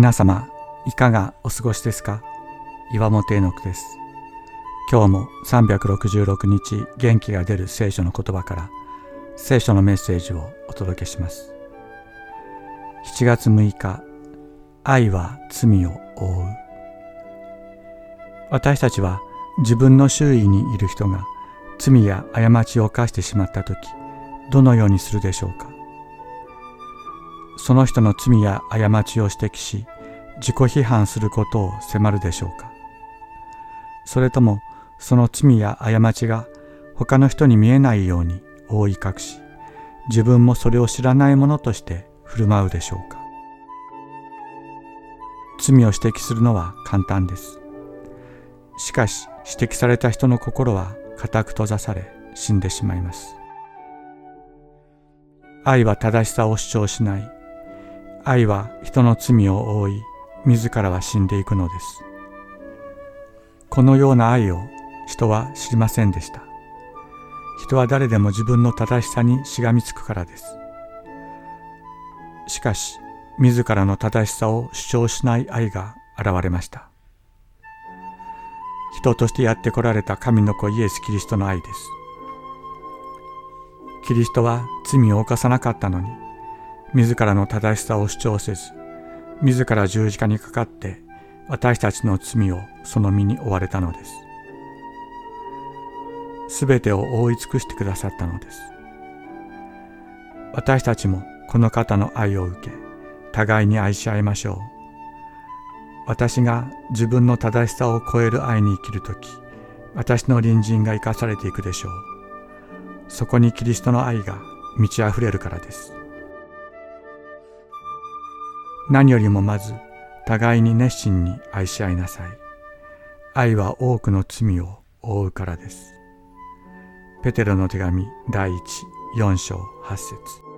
皆様いかがお過ごしですか？岩本恵之です。今日も366日元気が出る聖書の言葉から聖書のメッセージをお届けします。7月6日愛は罪を覆う。私たちは自分の周囲にいる人が罪や過ちを犯してしまった時どのようにするでしょうか？その人の罪や過ちを指摘し自己批判することを迫るでしょうか。それともその罪や過ちが他の人に見えないように覆い隠し自分もそれを知らないものとして振る舞うでしょうか。罪を指摘するのは簡単です。しかし指摘された人の心は固く閉ざされ死んでしまいます。愛は正しさを主張しない。愛は人の罪を覆い自らは死んでいくのです。このような愛を人は知りませんでした。人は誰でも自分の正しさにしがみつくからです。しかし自らの正しさを主張しない愛が現れました。人としてやってこられた神の子イエス・キリストの愛です。キリストは罪を犯さなかったのに自らの正しさを主張せず自ら十字架にかかって私たちの罪をその身に追われたのです。すべてを覆い尽くしてくださったのです。私たちもこの方の愛を受け、互いに愛し合いましょう。私が自分の正しさを超える愛に生きるとき、私の隣人が生かされていくでしょう。そこにキリストの愛が満ち溢れるからです。何よりもまず互いに熱心に愛し合いなさい。愛は多くの罪を覆うからです。ペテロの手紙第14章8節